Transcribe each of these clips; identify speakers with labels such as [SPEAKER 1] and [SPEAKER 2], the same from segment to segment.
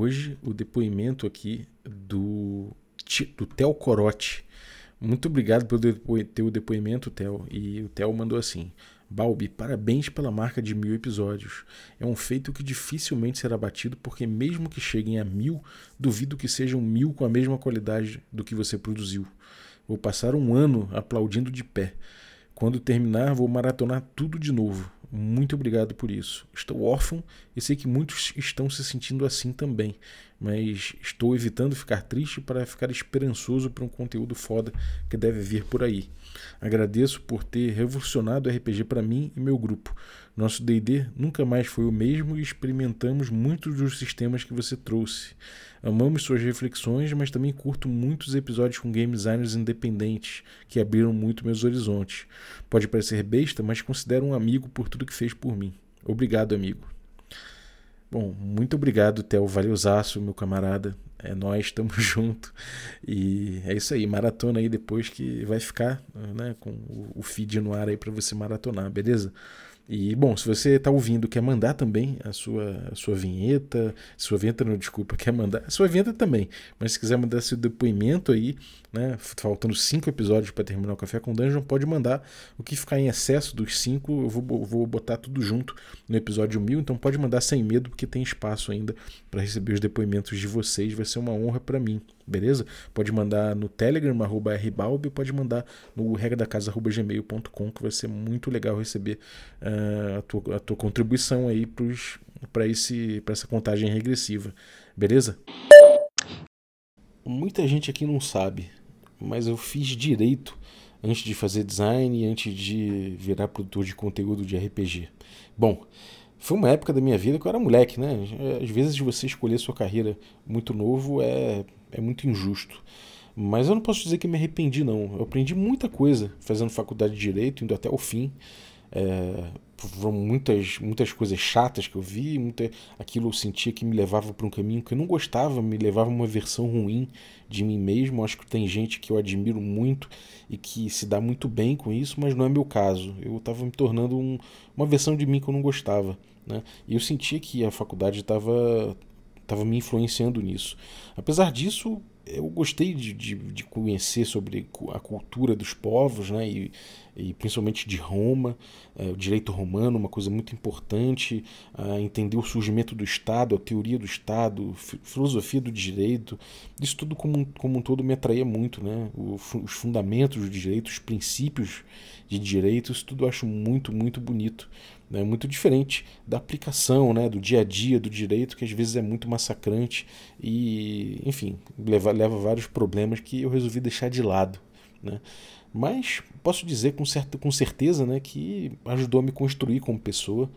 [SPEAKER 1] Hoje o depoimento aqui do, do Theo Corotti. Muito obrigado pelo teu depoimento, Theo. E o Theo mandou assim: Balbi, parabéns pela marca de mil episódios. É um feito que dificilmente será batido, porque mesmo que cheguem a mil, duvido que sejam mil com a mesma qualidade do que você produziu. Vou passar um ano aplaudindo de pé. Quando terminar, vou maratonar tudo de novo. Muito obrigado por isso. Estou órfão e sei que muitos estão se sentindo assim também, mas estou evitando ficar triste para ficar esperançoso para um conteúdo foda que deve vir por aí. Agradeço por ter revolucionado o RPG para mim e meu grupo. Nosso D&D nunca mais foi o mesmo e experimentamos muitos dos sistemas que você trouxe. Amamos suas reflexões, mas também curto muitos episódios com game designers independentes que abriram muito meus horizontes. Pode parecer besta, mas considero um amigo por tudo que fez por mim. Obrigado, amigo. Bom, muito obrigado, Theo. Valeuzaço, meu camarada. É nós, estamos junto. E é isso aí, maratona aí depois que vai ficar né, com o feed no ar aí para você maratonar, beleza? E, bom, se você está ouvindo, quer mandar também a sua, a sua vinheta, sua vinheta não, desculpa, quer mandar, a sua vinheta também, mas se quiser mandar seu depoimento aí, né, faltando cinco episódios para terminar o Café com Dungeon, pode mandar. O que ficar em excesso dos cinco, eu vou, vou botar tudo junto no episódio mil, então pode mandar sem medo, porque tem espaço ainda para receber os depoimentos de vocês, vai ser uma honra para mim, beleza? Pode mandar no Telegram, arroba rbalb, pode mandar no regadacasa.gmail.com, que vai ser muito legal receber uh, a, tua, a tua contribuição aí para essa contagem regressiva, beleza? Muita gente aqui não sabe, mas eu fiz direito antes de fazer design e antes de virar produtor de conteúdo de RPG. Bom, foi uma época da minha vida que eu era moleque, né? Às vezes você escolher sua carreira muito novo é, é muito injusto. Mas eu não posso dizer que me arrependi, não. Eu aprendi muita coisa fazendo faculdade de Direito, indo até o fim. É, foram muitas, muitas coisas chatas que eu vi, muita, aquilo eu sentia que me levava para um caminho que eu não gostava, me levava uma versão ruim de mim mesmo. Acho que tem gente que eu admiro muito e que se dá muito bem com isso, mas não é meu caso. Eu estava me tornando um, uma versão de mim que eu não gostava. Né? E eu sentia que a faculdade estava tava me influenciando nisso. Apesar disso, eu gostei de, de, de, conhecer sobre a cultura dos povos, né? E, e principalmente de Roma, é, o direito romano, uma coisa muito importante, entender o surgimento do Estado, a teoria do Estado, filosofia do direito, isso tudo como, como um todo me atraía muito, né? Os fundamentos do direito, os princípios de direito, isso tudo eu acho muito, muito bonito. Né? Muito diferente da aplicação, né? do dia a dia do direito, que às vezes é muito massacrante e, enfim, leva, leva vários problemas que eu resolvi deixar de lado. Né? Mas posso dizer com, certa, com certeza né, que ajudou a me construir como pessoa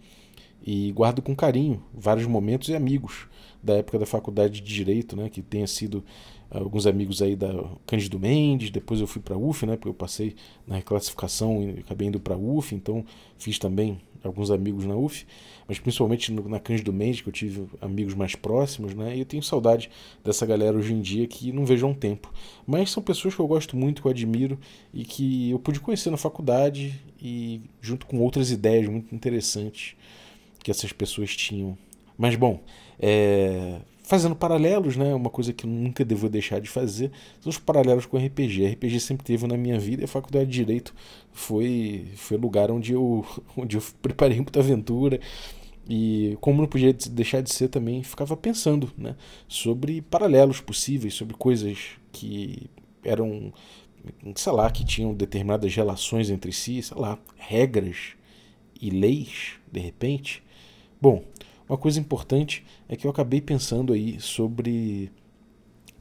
[SPEAKER 1] e guardo com carinho vários momentos e amigos da época da faculdade de Direito, né, que tenha sido alguns amigos aí da Cândido Mendes, depois eu fui para UF, né, porque eu passei na reclassificação e acabei indo para UF, então fiz também alguns amigos na UF, mas principalmente no, na Cândido Mendes, que eu tive amigos mais próximos, né, e eu tenho saudade dessa galera hoje em dia que não vejo há um tempo. Mas são pessoas que eu gosto muito, que eu admiro e que eu pude conhecer na faculdade e junto com outras ideias muito interessantes que essas pessoas tinham. Mas bom, é, fazendo paralelos, né? Uma coisa que eu nunca devo deixar de fazer são os paralelos com RPG. RPG sempre teve na minha vida e a faculdade de Direito foi, foi lugar onde eu, onde eu preparei muita aventura. E como não podia deixar de ser também, ficava pensando né, sobre paralelos possíveis, sobre coisas que eram, sei lá, que tinham determinadas relações entre si, sei lá, regras e leis, de repente. Bom, uma coisa importante é que eu acabei pensando aí sobre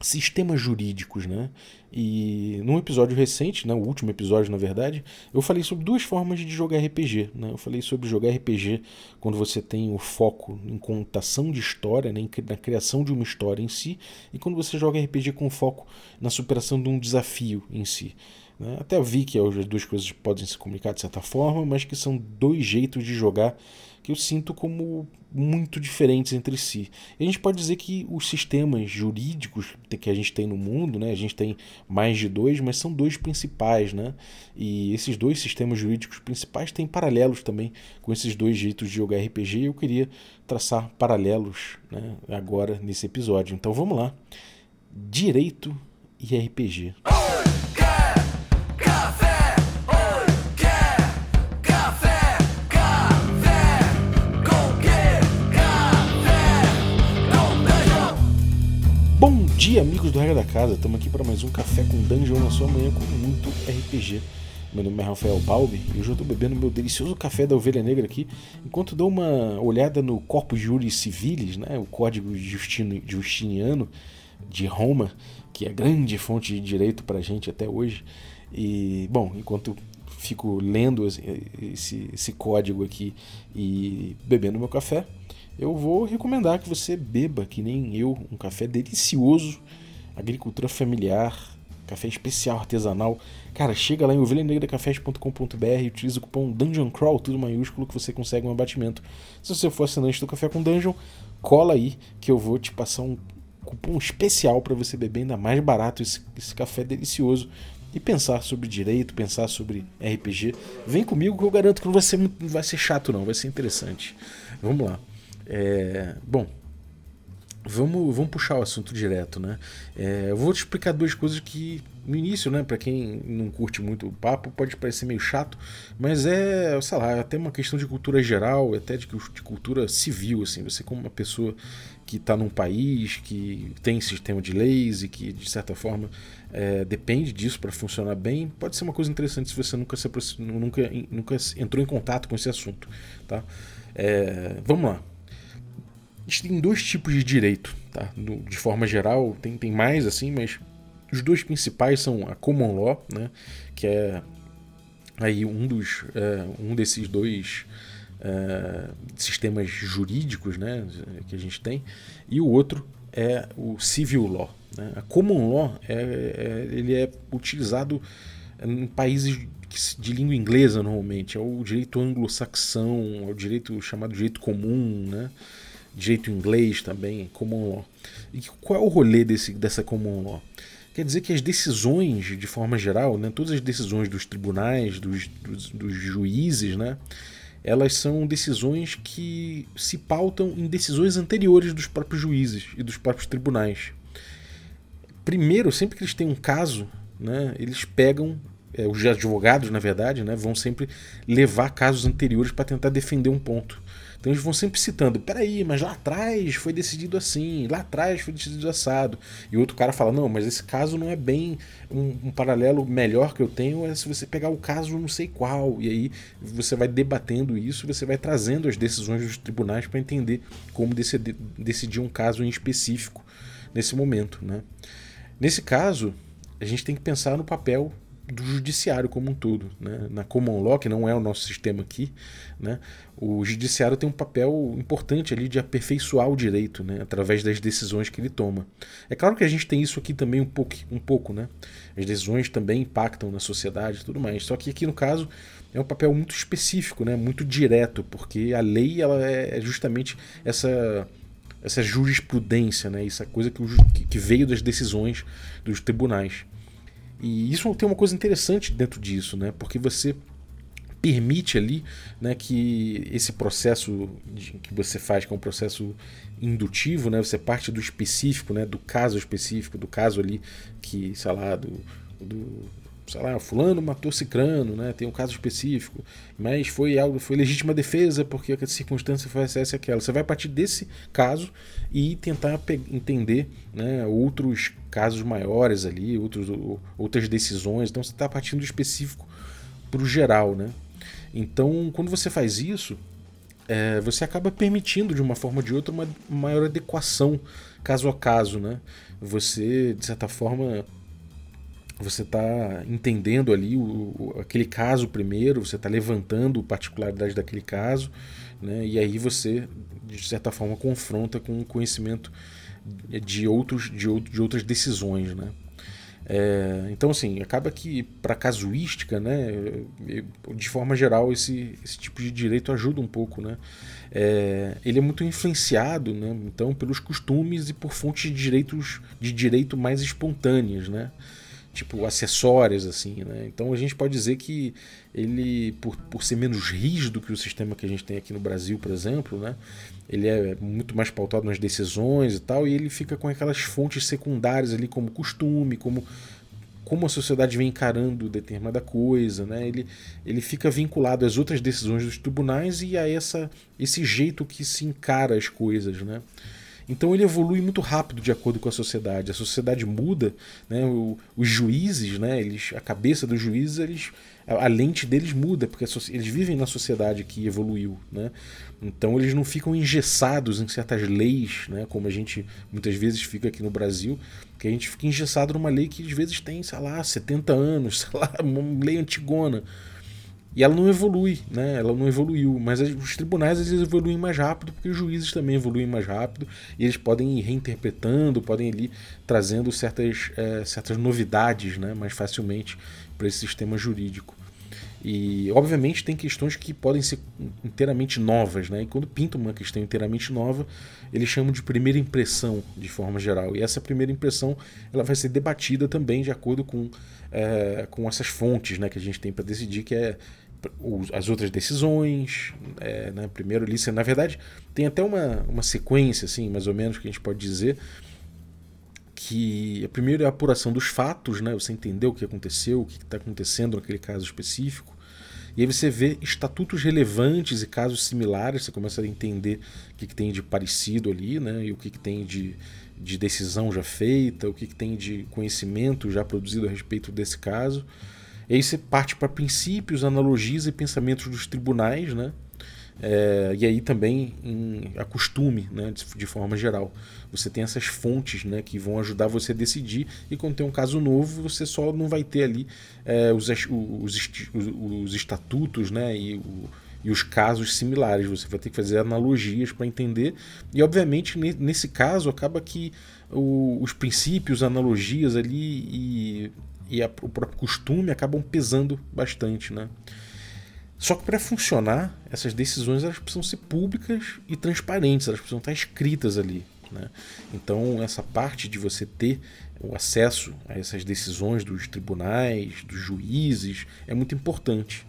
[SPEAKER 1] sistemas jurídicos, né? E num episódio recente, né, o último episódio na verdade, eu falei sobre duas formas de jogar RPG. Né? Eu falei sobre jogar RPG quando você tem o foco em contação de história, né, na criação de uma história em si, e quando você joga RPG com foco na superação de um desafio em si. Né? Até vi que as duas coisas podem se comunicar de certa forma, mas que são dois jeitos de jogar que eu sinto como muito diferentes entre si. E a gente pode dizer que os sistemas jurídicos que a gente tem no mundo, né, a gente tem mais de dois, mas são dois principais, né? E esses dois sistemas jurídicos principais têm paralelos também com esses dois jeitos de jogar RPG. E eu queria traçar paralelos né, agora nesse episódio. Então vamos lá. Direito e RPG. Dia, amigos do Regra da Casa. Estamos aqui para mais um Café com Dungeon na sua manhã com muito RPG. Meu nome é Rafael Balbi e hoje eu estou bebendo meu delicioso café da Ovelha Negra aqui, enquanto dou uma olhada no Corpus Juris Civilis, né, o Código Justino, Justiniano de Roma, que é grande fonte de direito para a gente até hoje. E, bom, enquanto fico lendo esse, esse código aqui e bebendo meu café, eu vou recomendar que você beba, que nem eu, um café delicioso, agricultura familiar, café especial artesanal. Cara, chega lá em ovelhanegracafés.com.br utiliza o cupom Dungeon Crawl, tudo maiúsculo, que você consegue um abatimento. Se você for assinante do Café com Dungeon, cola aí que eu vou te passar um cupom especial para você beber ainda mais barato esse, esse café delicioso e pensar sobre direito, pensar sobre RPG. Vem comigo que eu garanto que não vai ser, não vai ser chato não, vai ser interessante. Vamos lá. É, bom, vamos, vamos puxar o assunto direto, né? É, eu vou te explicar duas coisas que no início, né, para quem não curte muito o papo, pode parecer meio chato, mas é, sei lá, até uma questão de cultura geral, até de, de cultura civil, assim, você como uma pessoa que está num país que tem sistema de leis e que de certa forma é, depende disso para funcionar bem, pode ser uma coisa interessante se você nunca, se nunca, nunca entrou em contato com esse assunto, tá? É, vamos lá gente tem dois tipos de direito, tá? de forma geral, tem, tem mais assim, mas os dois principais são a common law, né? que é aí um dos é, um desses dois é, sistemas jurídicos né, que a gente tem, e o outro é o civil law. Né? A common law é, é, ele é utilizado em países de língua inglesa normalmente, é o direito anglo-saxão, é o direito chamado direito comum, né? Direito inglês também, common law. E qual é o rolê desse, dessa common law? Quer dizer que as decisões, de forma geral, né, todas as decisões dos tribunais, dos, dos, dos juízes, né, elas são decisões que se pautam em decisões anteriores dos próprios juízes e dos próprios tribunais. Primeiro, sempre que eles têm um caso, né, eles pegam, é, os advogados, na verdade, né, vão sempre levar casos anteriores para tentar defender um ponto. Então eles vão sempre citando, peraí, mas lá atrás foi decidido assim, lá atrás foi decidido assado. E outro cara fala, não, mas esse caso não é bem um, um paralelo melhor que eu tenho, é se você pegar o caso não sei qual. E aí você vai debatendo isso, você vai trazendo as decisões dos tribunais para entender como decidir, decidir um caso em específico nesse momento. Né? Nesse caso, a gente tem que pensar no papel do judiciário como um todo. Né? Na common law, que não é o nosso sistema aqui, né? o judiciário tem um papel importante ali de aperfeiçoar o direito, né? através das decisões que ele toma. É claro que a gente tem isso aqui também um pouco, um pouco né? as decisões também impactam na sociedade e tudo mais, só que aqui no caso é um papel muito específico, né? muito direto, porque a lei ela é justamente essa essa jurisprudência, né? essa coisa que, que veio das decisões dos tribunais. E isso tem uma coisa interessante dentro disso, né? Porque você permite ali né, que esse processo de, que você faz, que é um processo indutivo, né, você parte do específico, né, do caso específico, do caso ali que, sei lá, do, do sei lá, fulano matou cicrano, né, tem um caso específico, mas foi algo, foi legítima defesa porque a circunstância foi essa e aquela. Você vai partir desse caso e tentar entender né, outros casos maiores ali, outros, outras decisões. Então você está partindo do específico para o geral, né? Então, quando você faz isso, é, você acaba permitindo de uma forma ou de outra uma maior adequação caso a caso, né? Você, de certa forma, você está entendendo ali o, o, aquele caso primeiro, você está levantando particularidade daquele caso, né? E aí você, de certa forma, confronta com o conhecimento de outros de, de outras decisões, né? É, então, assim, acaba que para casuística, né, de forma geral, esse, esse tipo de direito ajuda um pouco, né? É, ele é muito influenciado, né, então, pelos costumes e por fontes de direitos de direito mais espontâneas, né? Tipo acessórias, assim, né? Então a gente pode dizer que ele, por, por ser menos rígido que o sistema que a gente tem aqui no Brasil, por exemplo, né? ele é muito mais pautado nas decisões e tal, e ele fica com aquelas fontes secundárias ali, como costume, como como a sociedade vem encarando determinada coisa, né? ele, ele fica vinculado às outras decisões dos tribunais e a essa, esse jeito que se encara as coisas. Né? Então ele evolui muito rápido de acordo com a sociedade. A sociedade muda, né? O, os juízes, né? eles, a cabeça dos juízes, eles, a, a lente deles muda, porque eles vivem na sociedade que evoluiu. Né? Então eles não ficam engessados em certas leis, né, como a gente muitas vezes fica aqui no Brasil, que a gente fica engessado numa lei que às vezes tem, sei lá, 70 anos, sei lá, uma lei antigona. E ela não evolui, né? Ela não evoluiu, mas os tribunais eles evoluem mais rápido porque os juízes também evoluem mais rápido e eles podem ir reinterpretando, podem ir trazendo certas, é, certas novidades, né, mais facilmente para esse sistema jurídico. E, obviamente, tem questões que podem ser inteiramente novas, né? E quando pintam uma questão inteiramente nova, eles chamam de primeira impressão, de forma geral. E essa primeira impressão ela vai ser debatida também de acordo com, é, com essas fontes né, que a gente tem para decidir, que é as outras decisões, é, né? primeiro ali, na verdade, tem até uma, uma sequência, assim, mais ou menos, que a gente pode dizer, que a primeira é a apuração dos fatos, né? Você entender o que aconteceu, o que está acontecendo naquele caso específico. E aí você vê estatutos relevantes e casos similares, você começa a entender o que, que tem de parecido ali, né? E o que, que tem de, de decisão já feita, o que, que tem de conhecimento já produzido a respeito desse caso. E aí você parte para princípios, analogias e pensamentos dos tribunais, né? É, e aí também em, a costume, né, de, de, forma geral. Você tem essas fontes né, que vão ajudar você a decidir, e quando tem um caso novo, você só não vai ter ali é, os, os, os, os, estatutos né, e, o, e os casos similares. Você vai ter que fazer analogias para entender, e obviamente nesse caso acaba que o, os princípios, analogias ali e, e a, o próprio costume acabam pesando bastante. Né? Só que para funcionar, essas decisões elas precisam ser públicas e transparentes, elas precisam estar escritas ali. Né? Então, essa parte de você ter o acesso a essas decisões dos tribunais, dos juízes, é muito importante.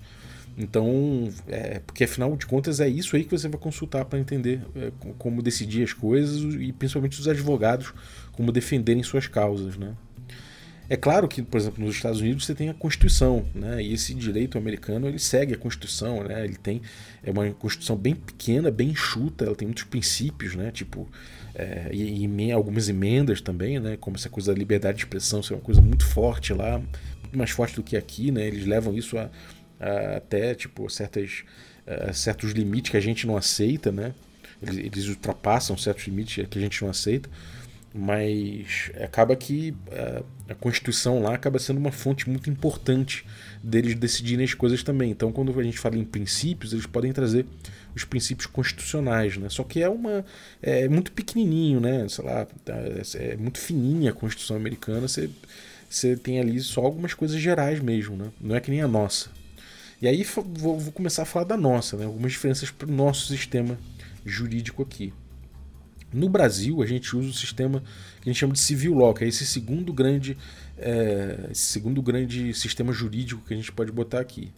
[SPEAKER 1] Então, é, porque afinal de contas é isso aí que você vai consultar para entender é, como decidir as coisas e principalmente os advogados como defenderem suas causas, né? É claro que, por exemplo, nos Estados Unidos você tem a Constituição, né? E esse direito americano ele segue a Constituição, né? Ele tem é uma Constituição bem pequena, bem enxuta, ela tem muitos princípios, né? Tipo é, e, e, algumas emendas também, né? Como essa coisa da liberdade de expressão, ser é uma coisa muito forte lá, muito mais forte do que aqui, né? Eles levam isso a, a até tipo certas a certos limites que a gente não aceita, né? Eles, eles ultrapassam certos limites que a gente não aceita mas acaba que a, é, a Constituição lá acaba sendo uma fonte muito importante deles decidirem as coisas também. Então, quando a gente fala em princípios, eles podem trazer os princípios constitucionais, né? Só que é uma é muito pequenininho, né? Sei lá, é, é muito fininha a Constituição americana. Você você tem ali só algumas coisas gerais mesmo, né? Não é que nem a nossa. E aí vou, vou começar a falar da nossa, né? Algumas diferenças para o nosso sistema jurídico aqui. No Brasil, a gente usa o sistema que a gente chama de civil law, que é esse segundo grande, é, esse segundo grande sistema jurídico que a gente pode botar aqui.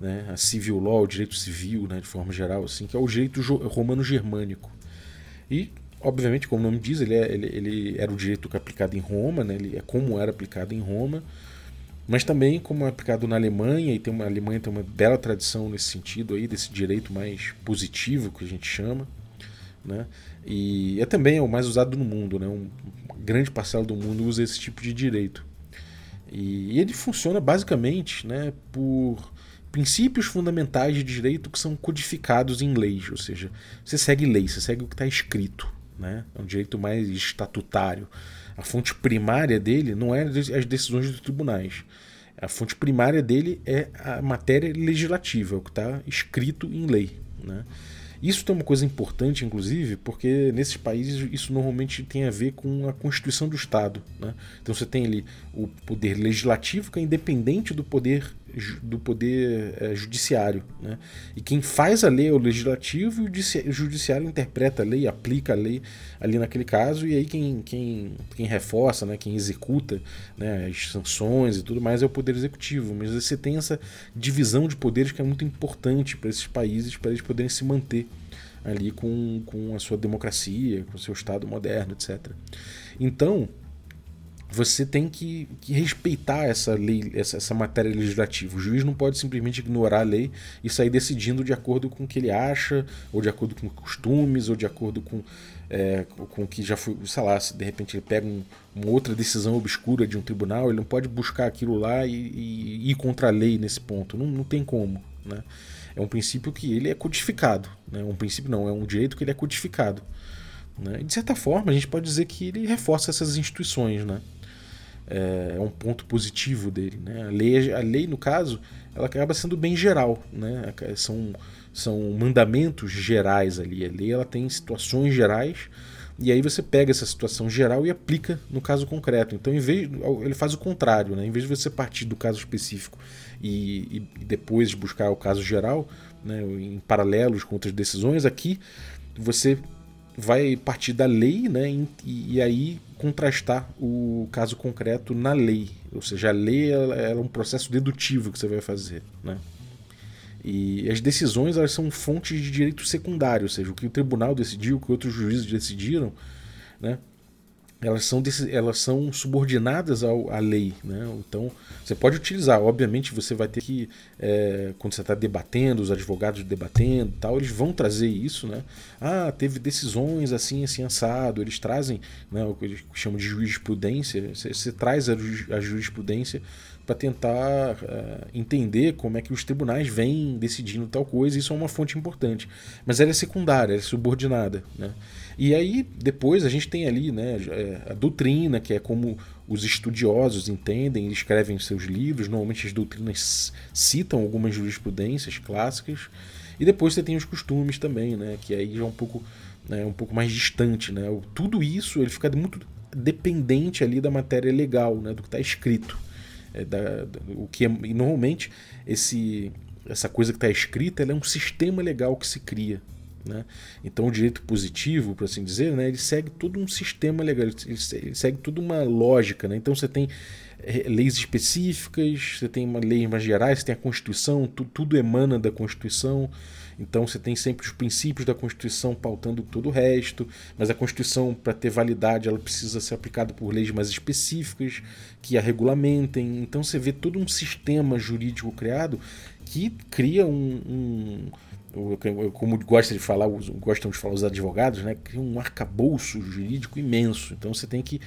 [SPEAKER 1] Né? A civil law, o direito civil, né, de forma geral, assim, que é o direito romano-germânico. E, obviamente, como o nome diz, ele, é, ele, ele era o direito aplicado em Roma, né, ele é como era aplicado em Roma, mas também como é aplicado na Alemanha, e tem uma, a Alemanha tem uma bela tradição nesse sentido aí, desse direito mais positivo que a gente chama. Né? E é também o mais usado no mundo, né? Um grande parcela do mundo usa esse tipo de direito. E ele funciona basicamente né, por princípios fundamentais de direito que são codificados em leis, ou seja, você segue lei, você segue o que está escrito. Né? É um direito mais estatutário. A fonte primária dele não é as decisões dos tribunais. A fonte primária dele é a matéria legislativa, é o que está escrito em lei. Né? Isso tem uma coisa importante, inclusive, porque nesses países isso normalmente tem a ver com a constituição do Estado. Né? Então você tem ali o poder legislativo que é independente do poder do poder é, judiciário. Né? E quem faz a lei é o legislativo e o judiciário interpreta a lei, aplica a lei ali naquele caso, e aí quem, quem, quem reforça, né, quem executa né, as sanções e tudo mais é o poder executivo. Mas você tem essa divisão de poderes que é muito importante para esses países, para eles poderem se manter ali com, com a sua democracia, com o seu Estado moderno, etc. Então, você tem que, que, respeitar essa lei, essa, essa, matéria legislativa. O juiz não pode simplesmente ignorar a lei e sair decidindo de acordo com o que ele acha, ou de acordo com costumes, ou de acordo com, é, com o que já foi, sei lá, se de repente ele pega um, uma outra decisão obscura de um tribunal, ele não pode buscar aquilo lá e, e, e ir contra a lei nesse ponto. Não, não tem como. Né? É um princípio que ele é codificado. Né? Um princípio não, é um direito que ele é codificado. Né? E de certa forma, a gente pode dizer que ele reforça essas instituições. Né? É, é um ponto positivo dele. Né? A, lei, a lei, no caso, ela acaba sendo bem geral. Né? São, são mandamentos gerais ali. A lei ela tem situações gerais e aí você pega essa situação geral e aplica no caso concreto. Então, em vez, ele faz o contrário, né? Em vez de você partir do caso específico e, e depois buscar o caso geral, né, em paralelos com outras decisões, aqui você vai partir da lei né, e, e aí contrastar o caso concreto na lei. Ou seja, a lei é um processo dedutivo que você vai fazer. Né? E as decisões elas são fontes de direito secundário, ou seja, o que o tribunal decidiu, o que outros juízes decidiram, né? Elas são, elas são subordinadas ao, à lei. Né? Então, você pode utilizar, obviamente, você vai ter que, é, quando você está debatendo, os advogados debatendo tal, eles vão trazer isso. Né? Ah, teve decisões assim, assim, assado. Eles trazem né, o que eles chamam de jurisprudência. Você, você traz a, a jurisprudência para tentar uh, entender como é que os tribunais vêm decidindo tal coisa, isso é uma fonte importante. Mas ela é secundária, ela é subordinada. Né? E aí, depois, a gente tem ali né, é, a doutrina, que é como os estudiosos entendem, escrevem seus livros. Normalmente as doutrinas citam algumas jurisprudências clássicas. E depois você tem os costumes também, né, que aí já é um pouco, né, um pouco mais distante. Né? Tudo isso ele fica muito dependente ali da matéria legal, né, do que está escrito. É da, o que é, e normalmente esse, essa coisa que está escrita é um sistema legal que se cria. Né? Então o direito positivo, por assim dizer, né, ele segue todo um sistema legal, ele, segue toda uma lógica. Né? Então você tem é, leis específicas, você tem uma lei mais gerais, você tem a Constituição, tu, tudo emana da Constituição. Então você tem sempre os princípios da Constituição pautando todo o resto, mas a Constituição, para ter validade, ela precisa ser aplicada por leis mais específicas que a regulamentem. Então você vê todo um sistema jurídico criado que cria um, um como gosta de falar, gostam de falar os advogados, né, cria um arcabouço jurídico imenso. Então você tem que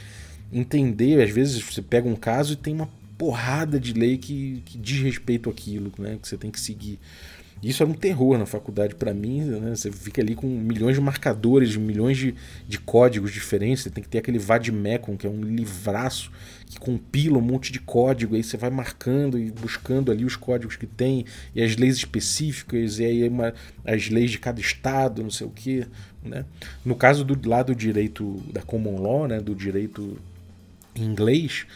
[SPEAKER 1] entender, às vezes você pega um caso e tem uma porrada de lei que, que diz respeito àquilo, né, que você tem que seguir. Isso era um terror na faculdade para mim, né? Você fica ali com milhões de marcadores, milhões de, de códigos diferentes. Você tem que ter aquele vademecum, que é um livraço que compila um monte de código. Aí você vai marcando e buscando ali os códigos que tem e as leis específicas e aí uma, as leis de cada estado, não sei o que, né? No caso do lado do direito da common law, né? Do direito inglês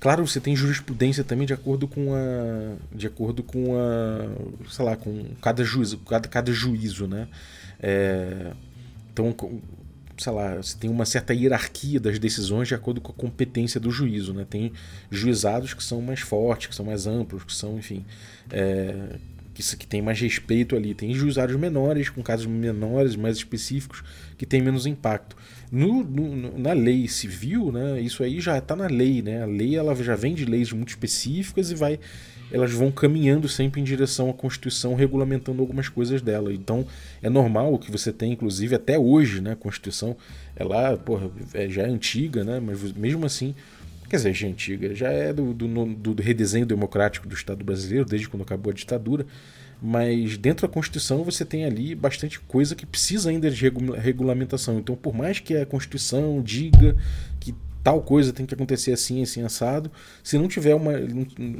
[SPEAKER 1] Claro, você tem jurisprudência também de acordo com a. De acordo com a. sei lá, com cada juízo, cada, cada juízo, né? É, então, sei lá, você tem uma certa hierarquia das decisões de acordo com a competência do juízo, né? Tem juizados que são mais fortes, que são mais amplos, que são, enfim. É, que, que tem mais respeito ali. Tem juizados menores, com casos menores, mais específicos, que tem menos impacto. No, no, na lei civil, né, isso aí já está na lei, né? A lei ela já vem de leis muito específicas e vai, elas vão caminhando sempre em direção à Constituição, regulamentando algumas coisas dela. Então é normal que você tenha, inclusive até hoje, né, a Constituição, ela porra, é, já é antiga, né? Mas mesmo assim quer dizer, já é antiga, já é do, do, do, redesenho democrático do Estado brasileiro, desde quando acabou a ditadura, mas dentro da Constituição você tem ali bastante coisa que precisa ainda de regulamentação. Então, por mais que a Constituição diga que tal coisa tem que acontecer assim, assim, assado, se não tiver uma.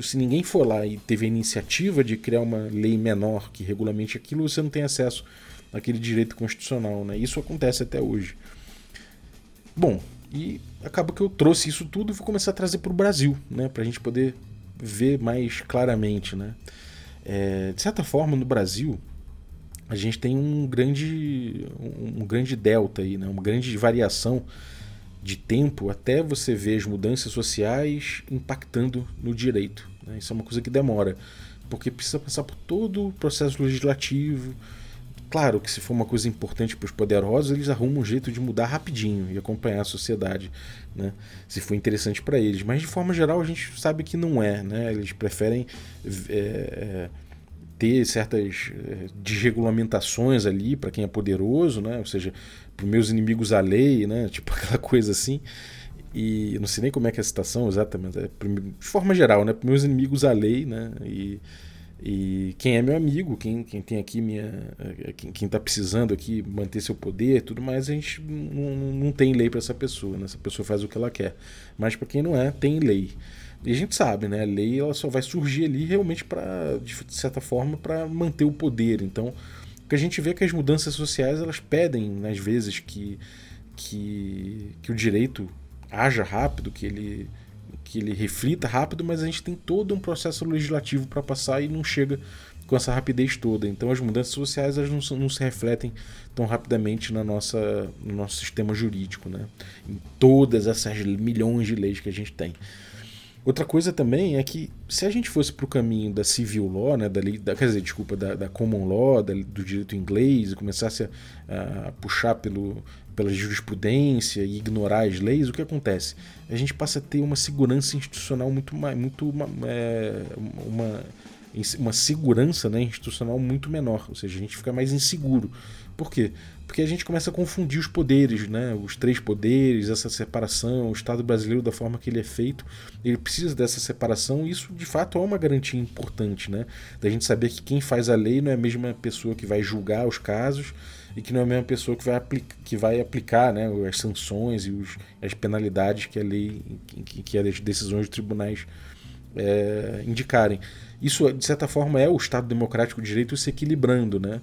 [SPEAKER 1] Se ninguém for lá e teve a iniciativa de criar uma lei menor que regulamente aquilo, você não tem acesso aquele direito constitucional. Né? Isso acontece até hoje. Bom, e acaba que eu trouxe isso tudo e vou começar a trazer para o Brasil, né? para a gente poder ver mais claramente. Né? É, de certa forma, no Brasil, a gente tem um grande, um, grande delta aí, né? uma grande variação de tempo até você ver as mudanças sociais impactando no direito. Né? Isso é uma coisa que demora, porque precisa passar por todo o processo legislativo. Claro que se for uma coisa importante para os poderosos, eles arrumam um jeito de mudar rapidinho e acompanhar a sociedade, né? se for interessante para eles. Mas de forma geral a gente sabe que não é. Né? Eles preferem é, ter certas é, desregulamentações ali para quem é poderoso, né? ou seja, para meus inimigos a lei, né? tipo aquela coisa assim. E não sei nem como é que é a citação exatamente, é, de forma geral, né? Para meus inimigos a lei, né? E, e quem é meu amigo, quem, quem tem aqui minha. É, quem está precisando aqui manter seu poder tudo mais, a gente não, não tem lei para essa pessoa, né? Essa pessoa faz o que ela quer. Mas para quem não é, tem lei. E a gente sabe, né? A lei ela só vai surgir ali realmente para, de certa forma, para manter o poder. Então, o que a gente vê é que as mudanças sociais elas pedem, às vezes, que, que, que o direito haja rápido, que ele, que ele reflita rápido, mas a gente tem todo um processo legislativo para passar e não chega com essa rapidez toda. Então as mudanças sociais elas não, não se refletem tão rapidamente na nossa, no nosso sistema jurídico, né? em todas essas milhões de leis que a gente tem. Outra coisa também é que se a gente fosse para o caminho da civil law, né, da, lei, da, quer dizer, desculpa, da, da common law, da, do direito inglês, e começasse a, a, puxar pelo, pela jurisprudência e ignorar as leis, o que acontece? A gente passa a ter uma segurança institucional muito mais, muito uma, é, uma, uma segurança né, institucional muito menor, ou seja, a gente fica mais inseguro. Por quê? Porque a gente começa a confundir os poderes, né? os três poderes, essa separação, o Estado brasileiro da forma que ele é feito, ele precisa dessa separação e isso de fato é uma garantia importante, né? da gente saber que quem faz a lei não é a mesma pessoa que vai julgar os casos e que não é a mesma pessoa que vai, aplica, que vai aplicar né, as sanções e os, as penalidades que a lei, que, que as decisões de tribunais é, indicarem. Isso, de certa forma, é o Estado democrático de direito se equilibrando, né?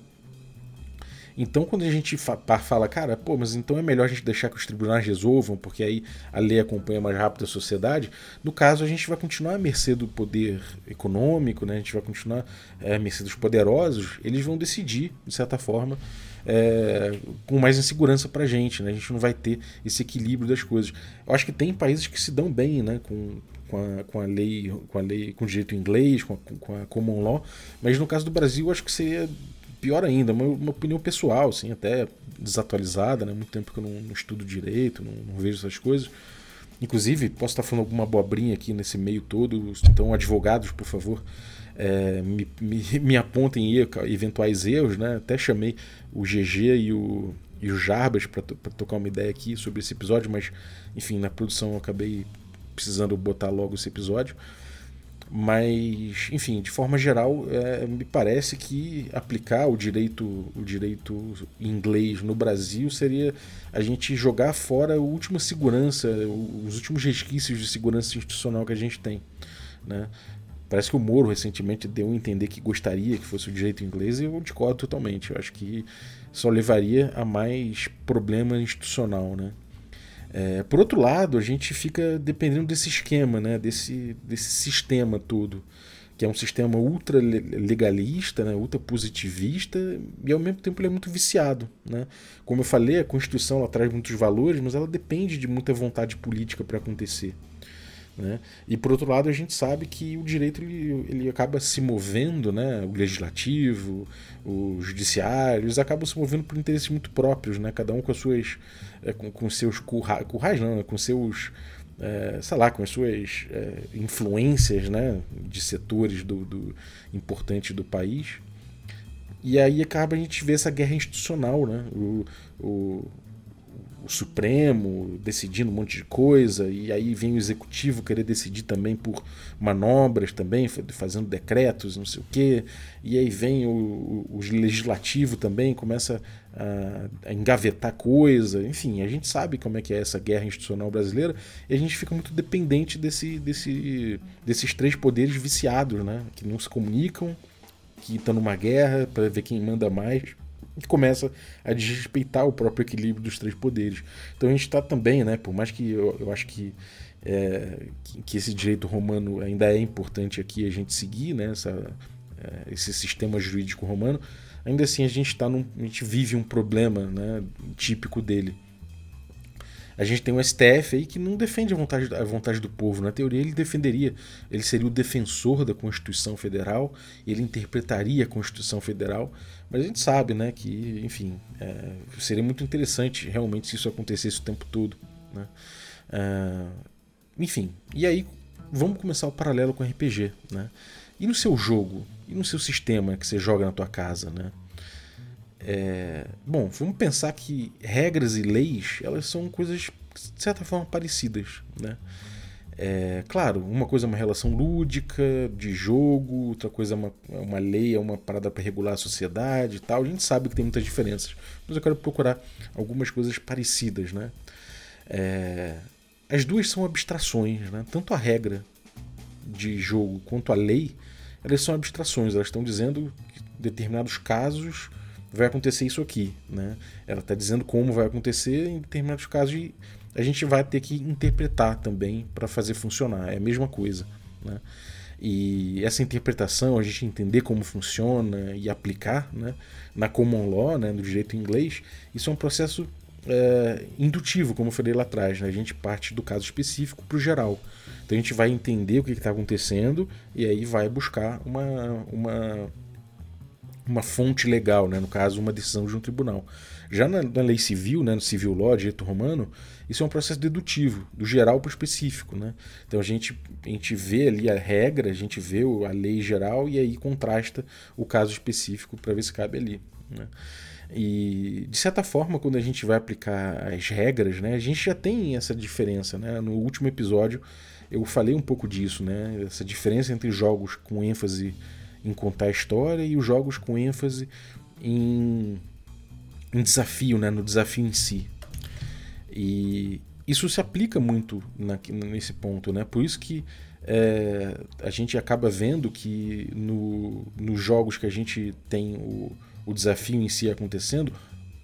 [SPEAKER 1] Então, quando a gente fala, cara, pô, mas então é melhor a gente deixar que os tribunais resolvam, porque aí a lei acompanha mais rápido a sociedade. No caso, a gente vai continuar à mercê do poder econômico, né? a gente vai continuar é, à mercê dos poderosos. Eles vão decidir, de certa forma, é, com mais insegurança para a gente. Né? A gente não vai ter esse equilíbrio das coisas. Eu acho que tem países que se dão bem né? com, com a, com a lei, com a lei, com o direito inglês, com a, com a common law, mas no caso do Brasil, acho que seria pior ainda, uma, uma opinião pessoal, assim, até desatualizada, né? Muito tempo que eu não, não estudo direito, não, não, vejo essas coisas. Inclusive, posso estar falando alguma abobrinha aqui nesse meio todo, então, advogados, por favor, é, me, me, me, apontem eventuais erros, né? Até chamei o GG e o, e o Jarbas para tocar uma ideia aqui sobre esse episódio, mas, enfim, na produção eu acabei precisando botar logo esse episódio. Mas, enfim, de forma geral, é, me parece que aplicar o direito, o direito inglês no Brasil seria a gente jogar fora a última segurança, os últimos resquícios de segurança institucional que a gente tem. Né? Parece que o Moro recentemente deu a entender que gostaria que fosse o direito inglês e eu discordo totalmente. Eu acho que só levaria a mais problema institucional. Né? É, por outro lado, a gente fica dependendo desse esquema, né? desse, desse sistema todo, que é um sistema ultra legalista, né? ultra positivista, e ao mesmo tempo ele é muito viciado. Né? Como eu falei, a Constituição ela traz muitos valores, mas ela depende de muita vontade política para acontecer. Né? E por outro lado, a gente sabe que o direito ele, ele acaba se movendo, né? o legislativo, os judiciários acabam se movendo por interesses muito próprios, né? cada um com as suas é, com, com seus currais, currais não, né? com seus é, sei lá, com as suas é, influências né? de setores do, do importantes do país. E aí acaba a gente ver essa guerra institucional, né? o, o o Supremo decidindo um monte de coisa, e aí vem o Executivo querer decidir também por manobras também, fazendo decretos, não sei o quê, e aí vem o, o, o Legislativo também, começa a, a, engavetar coisa, enfim, a gente sabe como é que é essa guerra institucional brasileira, e a gente fica muito dependente desse, desse, desses três poderes viciados, né, que não se comunicam, que estão numa guerra para ver quem manda mais, e começa a desrespeitar o próprio equilíbrio dos três poderes. Então a gente está também, né, por mais que eu, eu acho que, é, que, que, esse direito romano ainda é importante aqui a gente seguir, né, essa, é, esse sistema jurídico romano, ainda assim a gente, tá num, a gente vive um problema né, típico dele a gente tem um STF aí que não defende a vontade, a vontade do povo. Na teoria, ele defenderia, ele seria o defensor da Constituição Federal, ele interpretaria a Constituição Federal, mas a gente sabe né, que, enfim, é, seria muito interessante realmente se isso acontecesse o tempo todo. Né? É, enfim, e aí vamos começar o paralelo com RPG. Né? E no seu jogo, e no seu sistema que você joga na tua casa, né? É, bom, vamos pensar que regras e leis elas são coisas de certa forma parecidas, né? É, claro, uma coisa é uma relação lúdica, de jogo, outra coisa é uma, é uma lei, é uma parada para regular a sociedade e tal. A gente sabe que tem muitas diferenças, mas eu quero procurar algumas coisas parecidas, né? É, as duas são abstrações, né? Tanto a regra de jogo quanto a lei, elas são abstrações. Elas estão dizendo que determinados casos vai acontecer isso aqui, né? Ela está dizendo como vai acontecer em determinados casos e a gente vai ter que interpretar também para fazer funcionar. É a mesma coisa, né? E essa interpretação, a gente entender como funciona e aplicar né, na common law, né, no direito inglês, isso é um processo é, indutivo, como eu falei lá atrás. Né? A gente parte do caso específico para o geral. Então a gente vai entender o que está acontecendo e aí vai buscar uma, uma uma fonte legal, né? no caso, uma decisão de um tribunal. Já na, na, lei civil, né, no civil law, direito romano, isso é um processo dedutivo, do geral para o específico. Né? Então a gente, a gente vê ali a regra, a gente vê a lei geral e aí contrasta o caso específico para ver se cabe ali. Né? E de certa forma, quando a gente vai aplicar as regras, né, a gente já tem essa diferença. Né? No último episódio eu falei um pouco disso, né? essa diferença entre jogos com ênfase em contar a história e os jogos com ênfase em, em desafio, né, no desafio em si. E isso se aplica muito na, nesse ponto, né? Por isso que é, a gente acaba vendo que no, nos jogos que a gente tem o, o desafio em si acontecendo,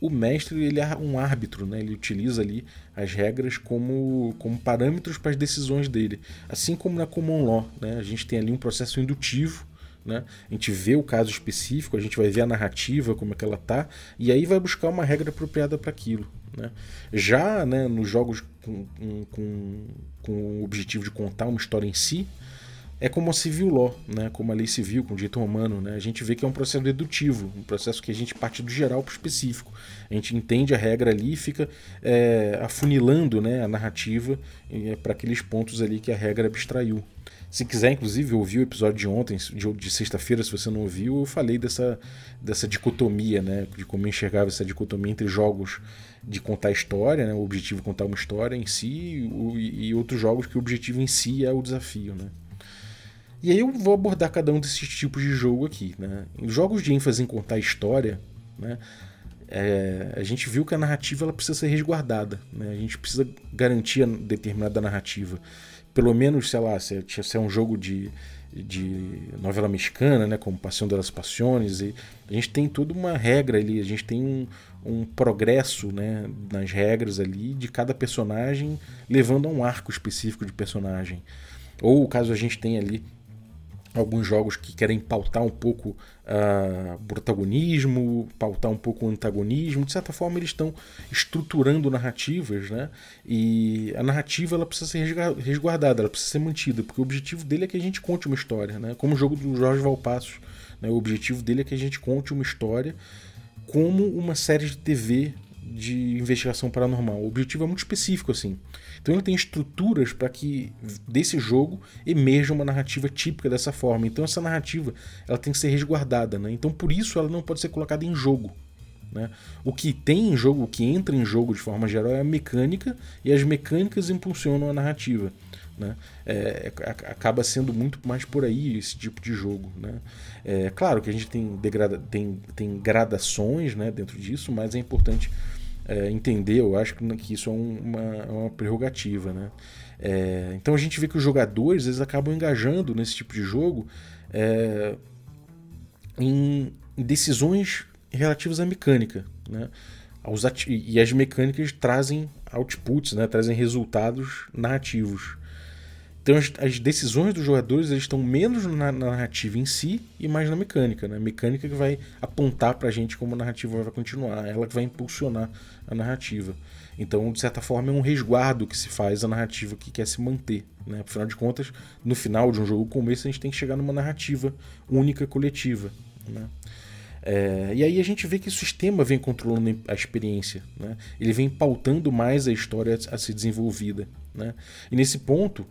[SPEAKER 1] o mestre ele é um árbitro, né? ele utiliza ali as regras como, como parâmetros para as decisões dele. Assim como na Common Law, né? a gente tem ali um processo indutivo né? A gente vê o caso específico, a gente vai ver a narrativa, como é que ela tá, e aí vai buscar uma regra apropriada para aquilo. Né? Já né, nos jogos com, com, com o objetivo de contar uma história em si, é como a civil law, né? como a lei civil, com o direito romano. Né? A gente vê que é um processo dedutivo, um processo que a gente parte do geral para o específico. A gente entende a regra ali e fica é, afunilando né, a narrativa é, para aqueles pontos ali que a regra abstraiu. Se quiser, inclusive, ouvir o episódio de ontem, de, de sexta-feira, se você não ouviu, eu falei dessa, dessa dicotomia, né? De como eu enxergava essa dicotomia entre jogos de contar história, né? O objetivo é contar uma história em si o, e outros jogos que o objetivo em si é o desafio, né? E aí eu vou abordar cada um desses tipos de jogo aqui, né? Em jogos de ênfase em contar história, né? É, a gente viu que a narrativa ela precisa ser resguardada, né? A gente precisa garantir determinada narrativa pelo menos, sei lá, se, se é um jogo de, de novela mexicana, né, como Paixão das Passiones, e a gente tem toda uma regra ali, a gente tem um, um progresso né, nas regras ali de cada personagem, levando a um arco específico de personagem. Ou caso a gente tenha ali alguns jogos que querem pautar um pouco uh, protagonismo, pautar um pouco o antagonismo. De certa forma, eles estão estruturando narrativas, né? E a narrativa ela precisa ser resguardada, ela precisa ser mantida, porque o objetivo dele é que a gente conte uma história, né? Como o jogo do Jorge Valpassos, né? O objetivo dele é que a gente conte uma história como uma série de TV de investigação paranormal. O objetivo é muito específico assim. Então ele tem estruturas para que desse jogo emerja uma narrativa típica dessa forma. Então essa narrativa ela tem que ser resguardada, né? Então por isso ela não pode ser colocada em jogo. Né? O que tem em jogo, o que entra em jogo de forma geral é a mecânica e as mecânicas impulsionam a narrativa. Né? É, acaba sendo muito mais por aí esse tipo de jogo. Né? É claro que a gente tem, degrada, tem, tem gradações né, dentro disso, mas é importante é, entender, eu acho que isso é uma, é uma prerrogativa. Né? É, então a gente vê que os jogadores eles acabam engajando nesse tipo de jogo é, em decisões relativas à mecânica. Né? e as mecânicas trazem outputs, né? trazem resultados narrativos. Então as, decisões dos jogadores eles estão menos na, na, narrativa em si e mais na mecânica. Né? A mecânica que vai apontar para a gente como a narrativa vai continuar, ela que vai impulsionar a narrativa. Então, de certa forma, é um resguardo que se faz a narrativa que quer se manter. Né? Afinal de contas, no final de um jogo como esse, a gente tem que chegar numa narrativa única, coletiva. Né? É, e aí a gente vê que o sistema vem controlando a experiência, né? ele vem pautando mais a história a ser desenvolvida. Né? E nesse ponto,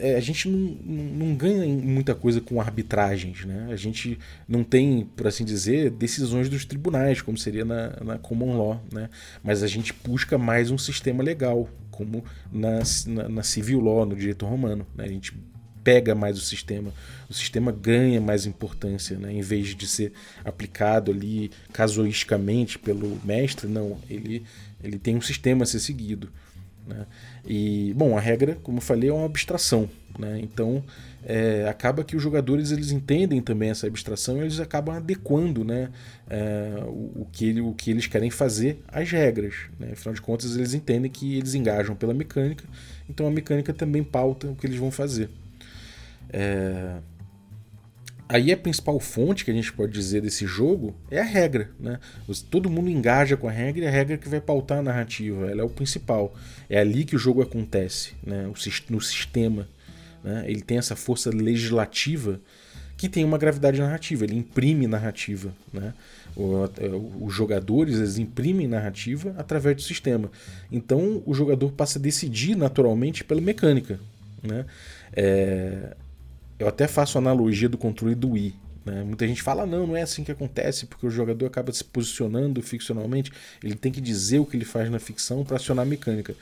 [SPEAKER 1] é, a gente não, não, ganha muita coisa com arbitragens, né? A gente não tem, por assim dizer, decisões dos tribunais, como seria na, na common law, né? Mas a gente busca mais um sistema legal, como na, na, na civil law, no direito romano, né? A gente pega mais o sistema, o sistema ganha mais importância, né? Em vez de ser aplicado ali casuisticamente pelo mestre, não, ele, ele tem um sistema a ser seguido. Né? E, bom, a regra, como eu falei, é uma abstração. Né? Então, é, acaba que os jogadores eles entendem também essa abstração e eles acabam adequando né, é, o, o, que, o que eles querem fazer às regras. Né? Afinal de contas, eles entendem que eles engajam pela mecânica, então a mecânica também pauta o que eles vão fazer. É, aí a principal fonte que a gente pode dizer desse jogo é a regra, né? Todo mundo engaja com a regra e a regra que vai pautar a narrativa, ela é o principal. É ali que o jogo acontece, né? no sistema. Né? Ele tem essa força legislativa que tem uma gravidade narrativa, ele imprime narrativa. Né? Os jogadores eles imprimem narrativa através do sistema. Então o jogador passa a decidir naturalmente pela mecânica. Né? É, eu até faço analogia do controle do Wii. Né? Muita gente fala, não, não é assim que acontece, porque o jogador acaba se posicionando ficcionalmente, ele tem que dizer o que ele faz na ficção para acionar a mecânica.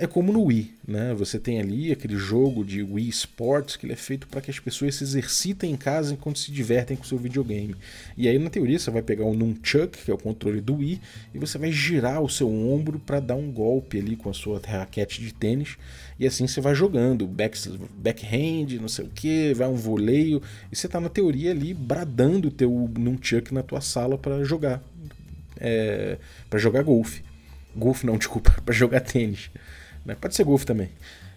[SPEAKER 1] É como no Wii, né? Você tem ali aquele jogo de Wii Sports que ele é feito para que as pessoas se exercitem em casa enquanto se divertem com seu videogame. E aí na teoria você vai pegar o Nunchuck, que é o controle do Wii, e você vai girar o seu ombro para dar um golpe ali com a sua raquete de tênis, e assim você vai jogando, back, backhand, não sei o que, vai um voleio, e você está na teoria ali bradando o teu Nunchuck na tua sala para jogar, é, para jogar golfe. Golfe não, desculpa, para jogar tênis. Né? Pode ser golfe também.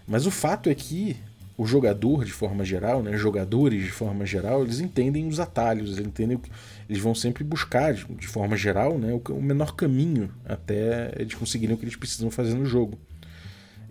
[SPEAKER 1] Mas o fato é que o jogador, de forma geral, né, jogadores de forma geral, eles entendem os atalhos, eles entendem eles vão sempre buscar, de forma geral, né, o menor caminho até eles conseguirem o que eles precisam fazer no jogo.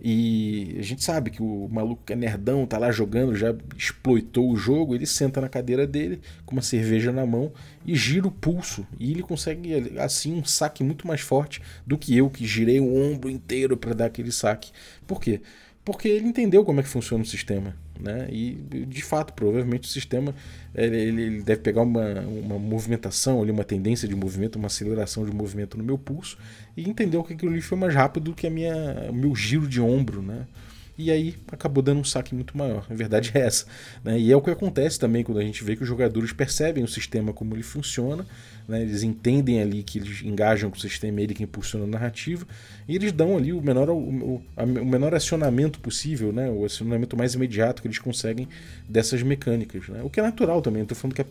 [SPEAKER 1] E a gente sabe que o maluco é nerdão, tá lá jogando, já exploitou o jogo, ele senta na cadeira dele com uma cerveja na mão e gira o pulso. E ele consegue, assim, um saque muito mais forte do que eu, que girei o ombro inteiro para dar aquele saque. Por quê? Porque ele entendeu como é que funciona o sistema. Né? E de fato, provavelmente o sistema ele, ele deve pegar uma, uma movimentação, ali, uma tendência de movimento, uma aceleração de movimento no meu pulso e entendeu que aquilo ali foi mais rápido do que a minha, o meu giro de ombro. Né? E aí acabou dando um saque muito maior. A verdade é essa. Né? E é o que acontece também quando a gente vê que os jogadores percebem o sistema como ele funciona, né? eles entendem ali que eles engajam com o sistema, ele que impulsiona a narrativa, e eles dão ali o menor, o, o, menor acionamento possível, né? o acionamento mais imediato que eles conseguem dessas mecânicas. Né? O que é natural também, não estou falando que é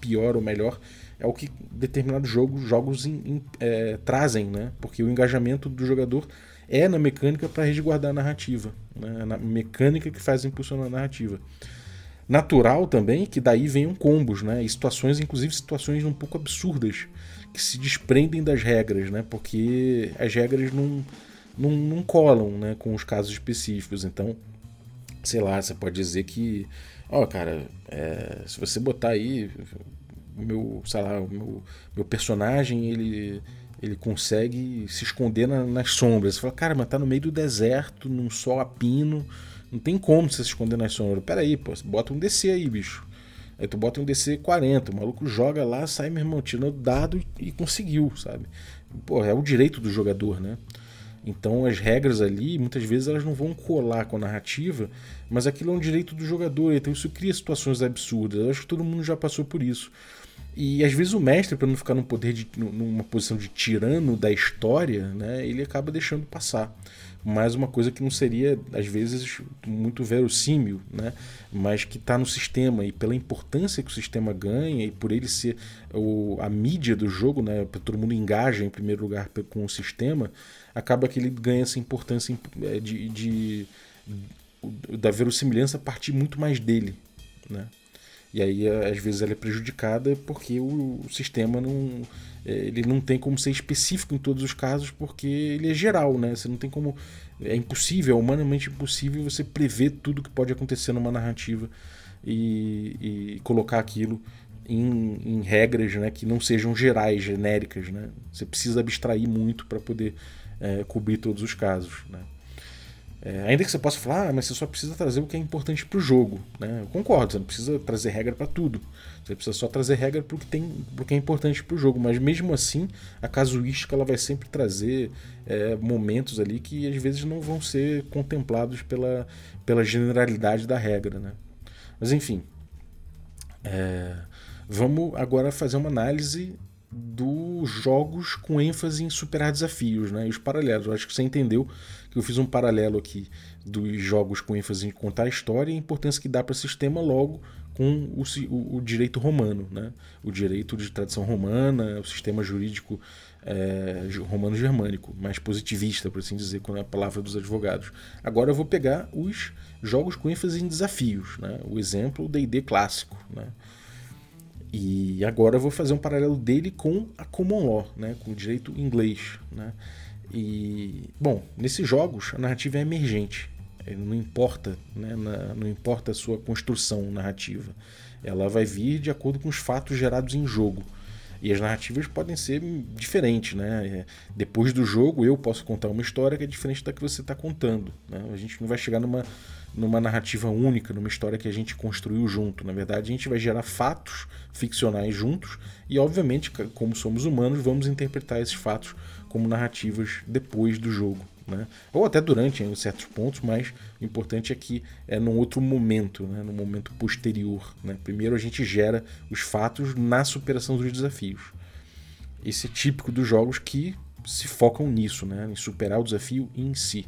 [SPEAKER 1] pior ou melhor, é o que determinados jogos, jogos in, in, é, trazem, né? porque o engajamento do jogador é na mecânica para resguardar a narrativa. Né? Na mecânica que faz impulsionar a narrativa. Natural também que daí venham combos, né? E situações, inclusive situações um pouco absurdas, que se desprendem das regras, né? Porque as regras não, não, não colam né? com os casos específicos. Então, sei lá, você pode dizer que, ó, cara, é, se você botar aí meu, sei lá, o meu, meu personagem, ele ele consegue se esconder na, nas sombras. Você fala, cara, mas tá no meio do deserto, num sol a pino, não tem como você se esconder nas sombras. Pera aí, pô, bota um DC aí, bicho. Aí tu bota um DC 40, o maluco joga lá, sai, meu irmão, tirando o dado e, e conseguiu, sabe? Pô, é o direito do jogador, né? Então as regras ali, muitas vezes elas não vão colar com a narrativa, mas aquilo é um direito do jogador, então isso cria situações absurdas. Eu acho que todo mundo já passou por isso. E às vezes o mestre, para não ficar num poder de, numa posição de tirano da história, né, ele acaba deixando passar. mas uma coisa que não seria, às vezes, muito verossímil, né? mas que está no sistema e pela importância que o sistema ganha e por ele ser o, a mídia do jogo, né? todo mundo engaja em primeiro lugar com o sistema, acaba que ele ganha essa importância é, de, de da verossimilhança partir muito mais dele. Né? E aí, às vezes, ela é prejudicada porque o, o sistema não, é, ele não tem como ser específico em todos os casos, porque ele é geral, né? Você não tem como. É impossível, é humanamente impossível você prever tudo que pode acontecer numa narrativa e, e colocar aquilo em, em, regras né, que não sejam gerais, genéricas. Né? Você precisa abstrair muito para poder é, cobrir todos os casos. Né? É, ainda que você possa falar, ah, mas você só precisa trazer o que é importante para o jogo. Né? Eu concordo, você não precisa trazer regra para tudo. Você precisa só trazer regra para o que, tem, que é importante para o jogo. Mas mesmo assim, a casuística ela vai sempre trazer é, momentos ali que às vezes não vão ser contemplados pela, pela generalidade da regra. Né? Mas enfim, é, vamos agora fazer uma análise dos jogos com ênfase em superar desafios né? e os paralelos. Eu acho que você entendeu que eu fiz um paralelo aqui dos jogos com ênfase em contar a história e a importância que dá para o sistema logo com o, o, direito romano, né? o direito de tradição romana, o sistema jurídico é, romano-germânico, mais positivista, por assim dizer, com a palavra dos advogados. Agora eu vou pegar os jogos com ênfase em desafios, né? o exemplo, o D&D clássico. Né? E agora eu vou fazer um paralelo dele com a common law, né? com o direito inglês. Né? E, bom, nesses jogos a narrativa é emergente. Não importa, né? não importa a sua construção narrativa. Ela vai vir de acordo com os fatos gerados em jogo. E as narrativas podem ser diferentes, né? É, depois do jogo, eu posso contar uma história que é diferente da que você está contando. Né? A gente não vai chegar numa, numa narrativa única, numa história que a gente construiu junto. Na verdade, a gente vai gerar fatos ficcionais juntos e, obviamente, como somos humanos, vamos interpretar esses fatos como narrativas depois do jogo. Né? Ou até durante em certos pontos, mas o importante é que é num outro momento, né? num momento posterior. Né? Primeiro a gente gera os fatos na superação dos desafios. Esse é típico dos jogos que se focam nisso, né? em superar o desafio em si.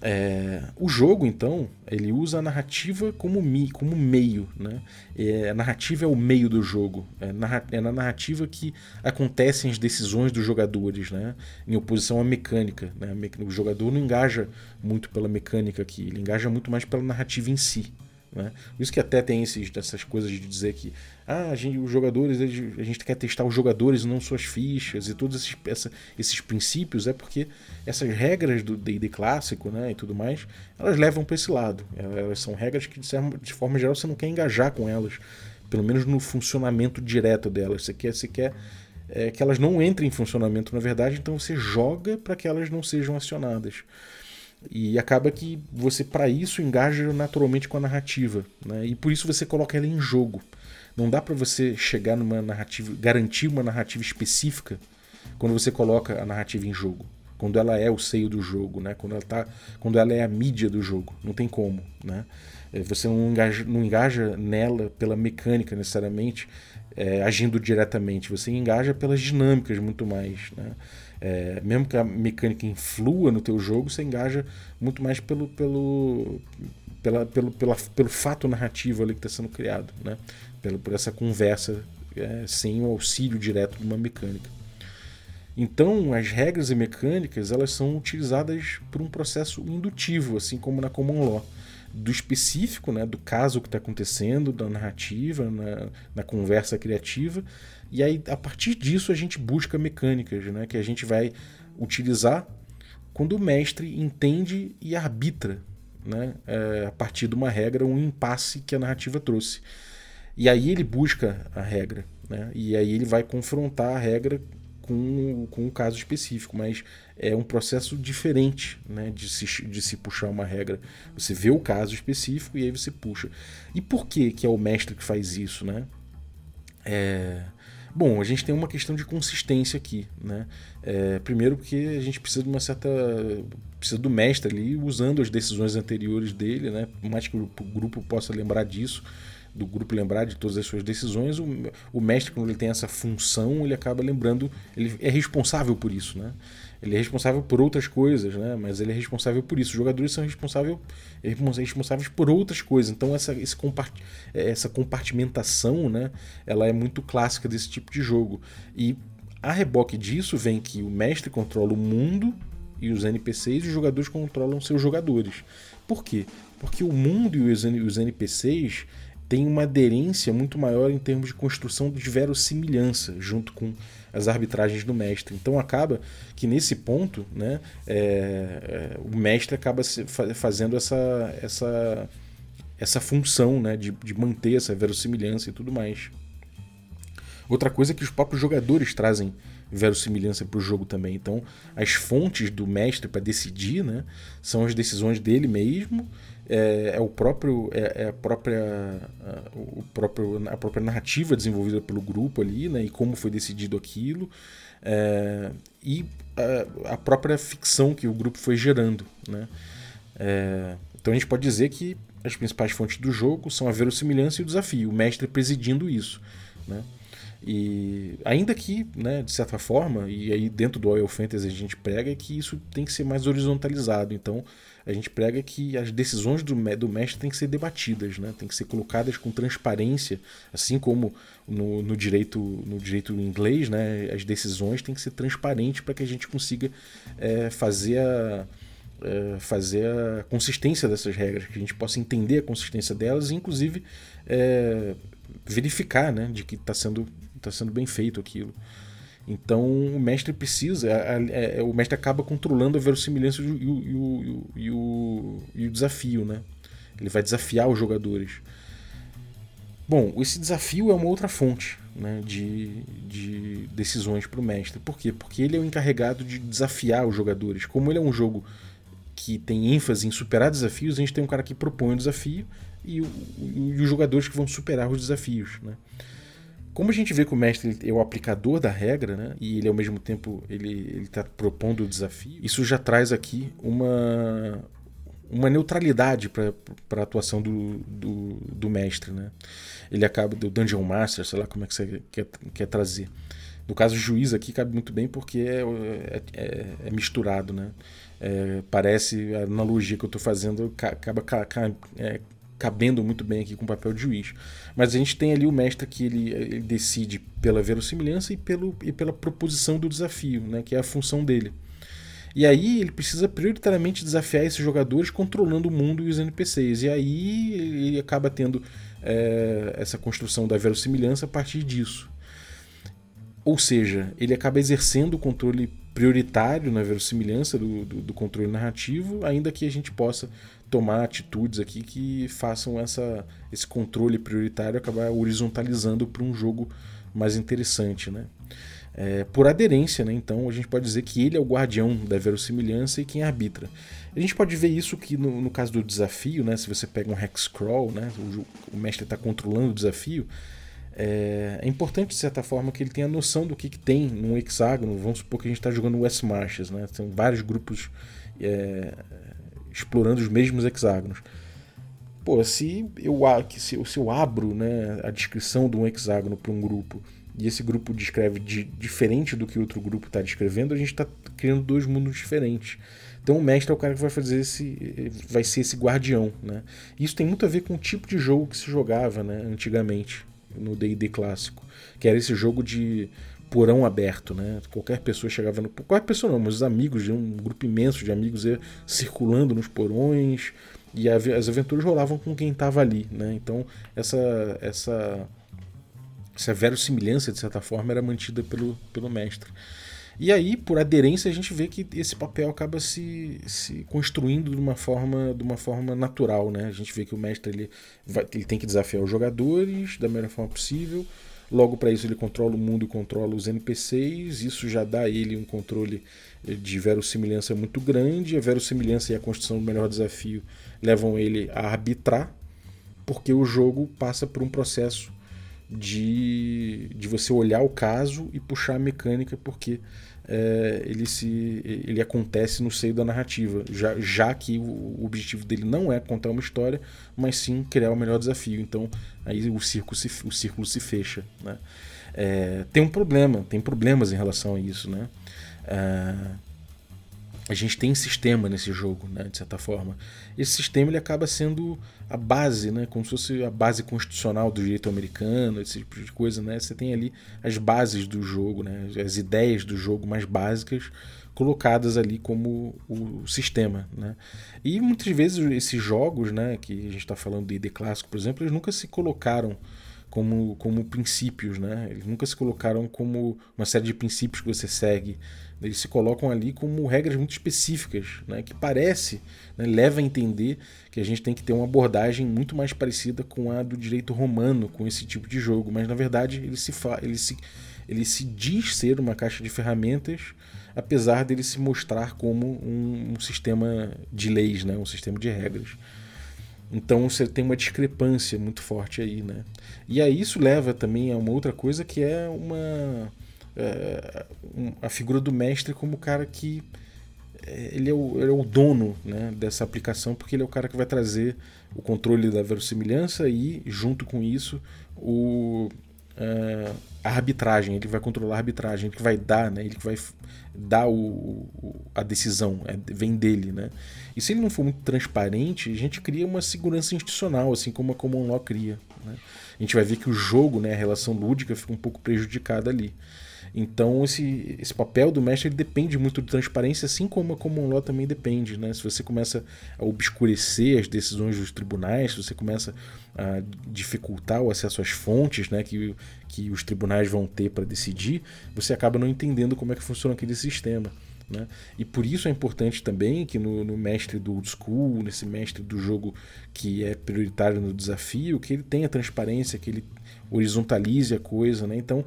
[SPEAKER 1] É, o jogo, então, ele usa a narrativa como, mi, como meio. Né? É, a narrativa é o meio do jogo. É, narra, é, na narrativa que acontecem as decisões dos jogadores, né? em oposição à mecânica. Né? O jogador não engaja muito pela mecânica aqui, ele engaja muito mais pela narrativa em si. Né? Isso que até tem esses, essas coisas de dizer que ah, a gente, os jogadores, a gente quer testar os jogadores não suas fichas e todos esses, essa, esses princípios, é porque essas regras do D&D clássico né, e tudo mais, elas levam para esse lado. Elas são regras que, de forma geral, você não quer engajar com elas, pelo menos no funcionamento direto delas. Você quer, você quer é, que elas não entrem em funcionamento, na verdade, então você joga para que elas não sejam acionadas. E acaba que você, para isso, engaja naturalmente com a narrativa. Né? E por isso você coloca ela em jogo. Não dá para você chegar numa narrativa, garantir uma narrativa específica quando você coloca a narrativa em jogo. Quando ela é o seio do jogo, né? quando, ela tá, quando ela é a mídia do jogo. Não tem como. Né? É, você não engaja, não engaja nela pela mecânica necessariamente, é, agindo diretamente. Você engaja pelas dinâmicas muito mais. Né? É, mesmo que a mecânica influa no teu jogo, você engaja muito mais pelo, pelo, pela, pelo, pela, pelo fato narrativo ali que está sendo criado, né? Pelo, por essa conversa é, sem o auxílio direto de uma mecânica. Então, as regras e mecânicas elas são utilizadas por um processo indutivo, assim como na common law, do específico, né, do caso que está acontecendo, da narrativa, na, na conversa criativa, e aí, a partir disso, a gente busca mecânicas né, que a gente vai utilizar quando o mestre entende e arbitra, né, é, a partir de uma regra, um impasse que a narrativa trouxe. E aí ele busca a regra, né, e aí ele vai confrontar a regra com, com um caso específico, mas é um processo diferente né, de, se, de se puxar uma regra. Você vê o caso específico e aí você puxa. E por que, que é o mestre que faz isso? Né? É, Bom, a gente tem uma questão de consistência aqui, né? É, primeiro porque a gente precisa de uma certa precisa do mestre ali usando as decisões anteriores dele, né? Por mais que o grupo possa lembrar disso, do grupo lembrar de todas as suas decisões, o, o mestre, quando ele tem essa função, ele acaba lembrando, ele é responsável por isso, né? Ele é responsável por outras coisas, né? Mas ele é responsável por isso. Os jogadores são responsável, responsáveis por outras coisas. Então essa, esse compart, essa compartimentação, né? Ela é muito clássica desse tipo de jogo. E a reboque disso vem que o mestre controla o mundo e os NPCs e os jogadores controlam seus jogadores. Por quê? Porque o mundo e os NPCs têm uma aderência muito maior em termos de construção de verossimilhança junto com as arbitragens do mestre. Então acaba que nesse ponto né, é, é, o mestre acaba fazendo essa, essa, essa função né, de, de manter essa verossimilhança e tudo mais. Outra coisa é que os próprios jogadores trazem verossimilhança para o jogo também. Então, as fontes do mestre para decidir, né, são as decisões dele mesmo, é, é o próprio, é, é, a própria, o próprio, a própria narrativa desenvolvida pelo grupo ali, né, e como foi decidido aquilo, é, e a, a, própria ficção que o grupo foi gerando, né. É, então a gente pode dizer que as principais fontes do jogo são a verossimilhança e o desafio, o mestre presidindo isso, né. E ainda que, né, de certa forma, e aí dentro do Oil Fantasy a gente prega que isso tem que ser mais horizontalizado. Então a gente prega que as decisões do, do mestre têm que ser debatidas, né, tem que ser colocadas com transparência, assim como no, no direito no direito inglês, né, as decisões têm que ser transparentes para que a gente consiga é, fazer a é, fazer a consistência dessas regras, que a gente possa entender a consistência delas e, inclusive, é, verificar né, de que está sendo está sendo bem feito aquilo. Então o mestre precisa, é, é, o mestre acaba controlando a verossimilhança e o, e, o, e, o, e o desafio, né? Ele vai desafiar os jogadores. Bom, esse desafio é uma outra fonte né, de, de decisões para o mestre. Por quê? Porque ele é o encarregado de desafiar os jogadores. Como ele é um jogo que tem ênfase em superar desafios, a gente tem um cara que propõe o desafio e, o, e os jogadores que vão superar os desafios. Né? Como a gente vê que o mestre é o aplicador da regra, né? E ele ao mesmo tempo ele está propondo o desafio. Isso já traz aqui uma uma neutralidade para a atuação do, do, do, mestre, né? Ele acaba do Dungeon Master, sei lá como é que você quer, quer trazer. No caso juiz aqui cabe muito bem porque é, é, é, é misturado, né? É, parece a analogia que eu estou fazendo acaba é, cabendo muito bem aqui com o papel de juiz. Mas a gente tem ali o mestre que ele, ele decide pela verossimilhança e, pelo, e pela proposição do desafio, né, que é a função dele. E aí ele precisa prioritariamente desafiar esses jogadores controlando o mundo e os NPCs. E aí ele acaba tendo é, essa construção da verossimilhança a partir disso. Ou seja, ele acaba exercendo o controle prioritário na verossimilhança do, do, do controle narrativo, ainda que a gente possa tomar atitudes aqui que façam essa, esse controle prioritário acabar horizontalizando para um jogo mais interessante, né? É, por aderência, né? Então a gente pode dizer que ele é o guardião da verossimilhança e quem arbitra. A gente pode ver isso que no, no caso do desafio, né? Se você pega um hexcrawl, né? O, o mestre está controlando o desafio. É, é, importante de certa forma que ele tenha noção do que, que tem num hexágono. Vamos supor que a gente está jogando West Marches, né? Tem vários grupos é, explorando os mesmos hexágonos. Pô, se eu, se, se eu abro né, a descrição de um hexágono para um grupo e esse grupo descreve de, diferente do que outro grupo está descrevendo, a gente está criando dois mundos diferentes. Então o mestre é o cara que vai fazer esse, vai ser esse guardião, né? Isso tem muito a ver com o tipo de jogo que se jogava, né, antigamente no D&D clássico, que era esse jogo de porão aberto, né? Qualquer pessoa chegava no. Qualquer pessoa não, mas os amigos, um grupo imenso de amigos circulando nos porões e as aventuras rolavam com quem estava ali, né? Então essa essa essa verossimilhança de certa forma era mantida pelo, pelo mestre. E aí, por aderência, a gente vê que esse papel acaba se, se construindo de uma forma de uma forma natural, né? A gente vê que o mestre ele, vai, ele tem que desafiar os jogadores da melhor forma possível Logo, para isso, ele controla o mundo e controla os NPCs. Isso já dá a ele um controle de verossimilhança muito grande. A verossimilhança e a construção do melhor desafio levam ele a arbitrar, porque o jogo passa por um processo de, de você olhar o caso e puxar a mecânica, porque é, ele, se, ele acontece no seio da narrativa, já, já que o objetivo dele não é contar uma história, mas sim criar o melhor desafio. Então aí o, circo se, o círculo se fecha. Né? É, tem um problema, tem problemas em relação a isso. Né? É, a gente tem sistema nesse jogo, né, de certa forma. Esse sistema ele acaba sendo a base, né, como se fosse a base constitucional do direito americano, esse tipo de coisa. Né? Você tem ali as bases do jogo, né, as ideias do jogo mais básicas colocadas ali como o sistema. Né? E muitas vezes esses jogos, né, que a gente está falando de ID clássico, por exemplo, eles nunca se colocaram como, como princípios, né? Eles nunca se colocaram como uma série de princípios que você segue. Eles se colocam ali como regras muito específicas, né? que parece, né? leva a entender que a gente tem que ter uma abordagem muito mais parecida com a do direito romano com esse tipo de jogo. Mas na verdade ele se, ele se, ele se diz ser uma caixa de ferramentas, apesar dele se mostrar como um, um sistema de leis, né? um sistema de regras. Então você tem uma discrepância muito forte aí, né? E aí isso leva também a uma outra coisa que é uma a figura do mestre como o cara que é, ele é o, ele é o dono né, dessa aplicação porque ele é o cara que vai trazer o controle da verossimilhança e junto com isso o uh, a arbitragem, ele vai controlar a arbitragem, ele que vai dar, né, ele que vai dar o, o, a decisão, é, vem dele. Né? E se ele não for muito transparente, a gente cria uma segurança institucional, assim como a Common Law cria. Né? A gente vai ver que o jogo, né, a relação lúdica, fica um pouco prejudicada ali. Então esse, esse papel do mestre ele depende muito de transparência, assim como a common law também depende. Né? Se você começa a obscurecer as decisões dos tribunais, se você começa a dificultar o acesso às fontes né, que, que os tribunais vão ter para decidir, você acaba não entendendo como é que funciona aquele sistema. Né? E por isso é importante também que no, no, mestre do old school, nesse mestre do jogo que é prioritário no desafio, que ele tenha transparência, que ele horizontalize a coisa. Né? Então,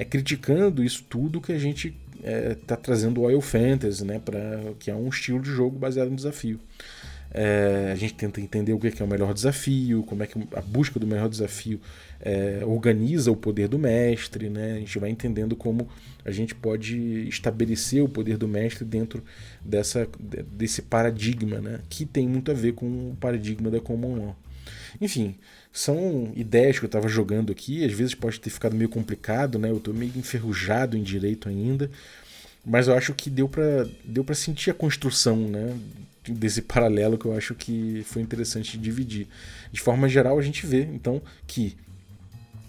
[SPEAKER 1] é criticando isso tudo que a gente está é, trazendo o Oil Fantasy, né, pra, que é um estilo de jogo baseado em desafio. É, a gente tenta entender o que é o melhor desafio, como é que a busca do melhor desafio é, organiza o poder do mestre, né? a gente vai entendendo como a gente pode estabelecer o poder do mestre dentro dessa, desse paradigma, né? que tem muito a ver com o paradigma da Common Law. Enfim, são ideias que eu estava jogando aqui, às vezes pode ter ficado meio complicado, né? Eu estou meio enferrujado em direito ainda, mas eu acho que deu para deu para sentir a construção, né? Desse paralelo que eu acho que foi interessante dividir. De forma geral, a gente vê então que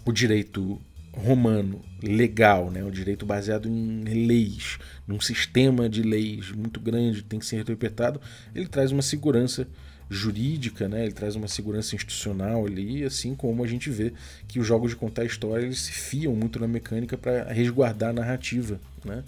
[SPEAKER 1] o direito romano legal, né, o direito baseado em leis, num sistema de leis muito grande, tem que ser interpretado, ele traz uma segurança jurídica, né? ele traz uma segurança institucional ali, assim como a gente vê que os jogos de contar história eles se fiam muito na mecânica para resguardar a narrativa. Né?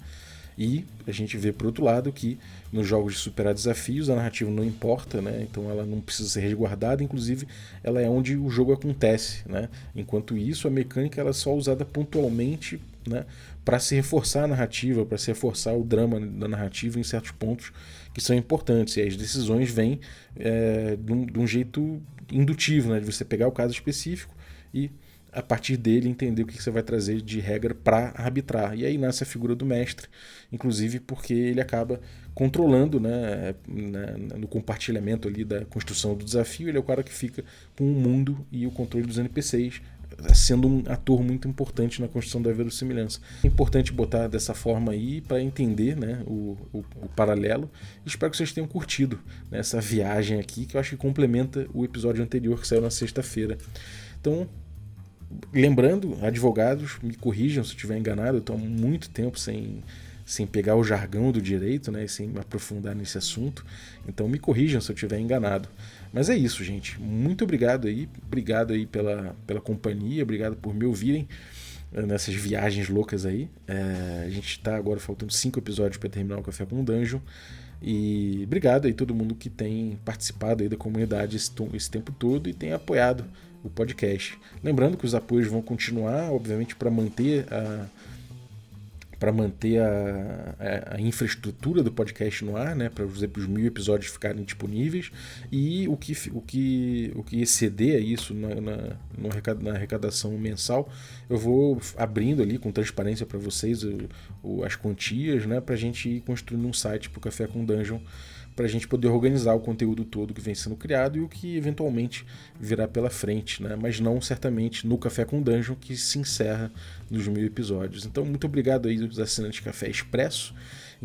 [SPEAKER 1] E a gente vê, por outro lado, que nos jogos de superar desafios a narrativa não importa, né? então ela não precisa ser resguardada, inclusive ela é onde o jogo acontece. Né? Enquanto isso, a mecânica ela é só usada pontualmente né? para se reforçar a narrativa, para se reforçar o drama da narrativa em certos pontos que são importantes. E as decisões vêm é, de, um, de, um, jeito indutivo, né? de você pegar o caso específico e a partir dele entender o que você vai trazer de regra para arbitrar. E aí nasce a figura do mestre, inclusive porque ele acaba controlando né, né, no compartilhamento ali da construção do desafio, ele é o cara que fica com o mundo e o controle dos NPCs, sendo um ator muito importante na construção da verossimilhança. É importante botar dessa forma aí para entender né, o, o, o, paralelo. Espero que vocês tenham curtido né, essa viagem aqui, que eu acho que complementa o episódio anterior que saiu na sexta-feira. Então, lembrando, advogados, me corrijam se eu estiver enganado, eu estou há muito tempo sem, sem pegar o jargão do direito, né, sem me aprofundar nesse assunto. Então me corrijam se eu estiver enganado. Mas é isso, gente. Muito obrigado aí, obrigado aí pela, pela companhia, obrigado por me ouvirem eh, nessas viagens loucas aí. É, a gente está agora faltando cinco episódios para terminar o Café com o Dungeon. E obrigado aí todo mundo que tem participado aí da comunidade esse, esse tempo todo e tem apoiado o podcast. Lembrando que os apoios vão continuar, obviamente, para manter a para manter a, a, a, infraestrutura do podcast no ar, né, para os mil episódios ficarem disponíveis. E o que, o que, o que exceder isso na, na, na arrecadação mensal, eu vou abrindo ali com transparência para vocês o, o, as quantias, né, para a gente ir construindo um site para o Café com Dungeon para a gente poder organizar o conteúdo todo que vem sendo criado e o que eventualmente virá pela frente, né? mas não certamente no Café com Dungeon, que se encerra nos mil episódios. Então, muito obrigado aí aos assinantes Café Expresso,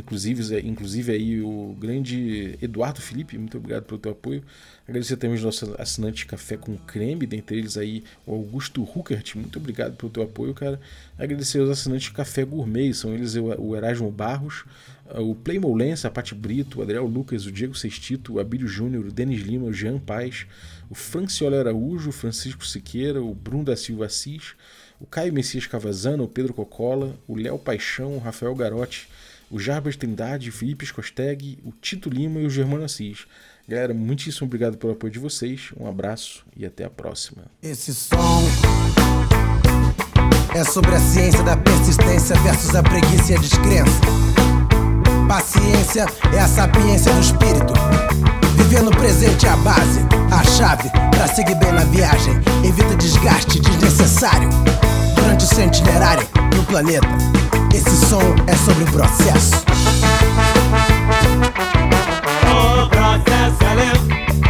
[SPEAKER 1] inclusive, inclusive aí o grande Eduardo Felipe, muito obrigado pelo teu apoio. Agradecer também os nossos assinantes Café com Creme, dentre eles aí o Augusto Ruckert, muito obrigado pelo teu apoio, cara. Agradecer os assinantes Café Gourmet, são eles o Erasmo Barros, o Playmo Lens, a Pati Brito, o Adriel Lucas, o Diego Sextito, o Abílio Júnior, o Denis Lima, o Jean Paz, o Franciola Araújo, o Francisco Siqueira, o Bruno da Silva Assis, o Caio Messias Cavazana, o Pedro Cocola, o Léo Paixão, o Rafael Garotti, o Jarbas Trindade, o Felipe Scosteg, o Tito Lima e o Germano Assis. Galera, muitíssimo obrigado pelo apoio de vocês, um abraço e até a próxima.
[SPEAKER 2] Esse som é sobre a ciência da persistência versus a preguiça e a descrença. Paciência é a sapiência do espírito. Viver no presente é a base, a chave para seguir bem na viagem. Evita desgaste desnecessário durante o seu no planeta. Esse som é sobre o processo. O processo é lento.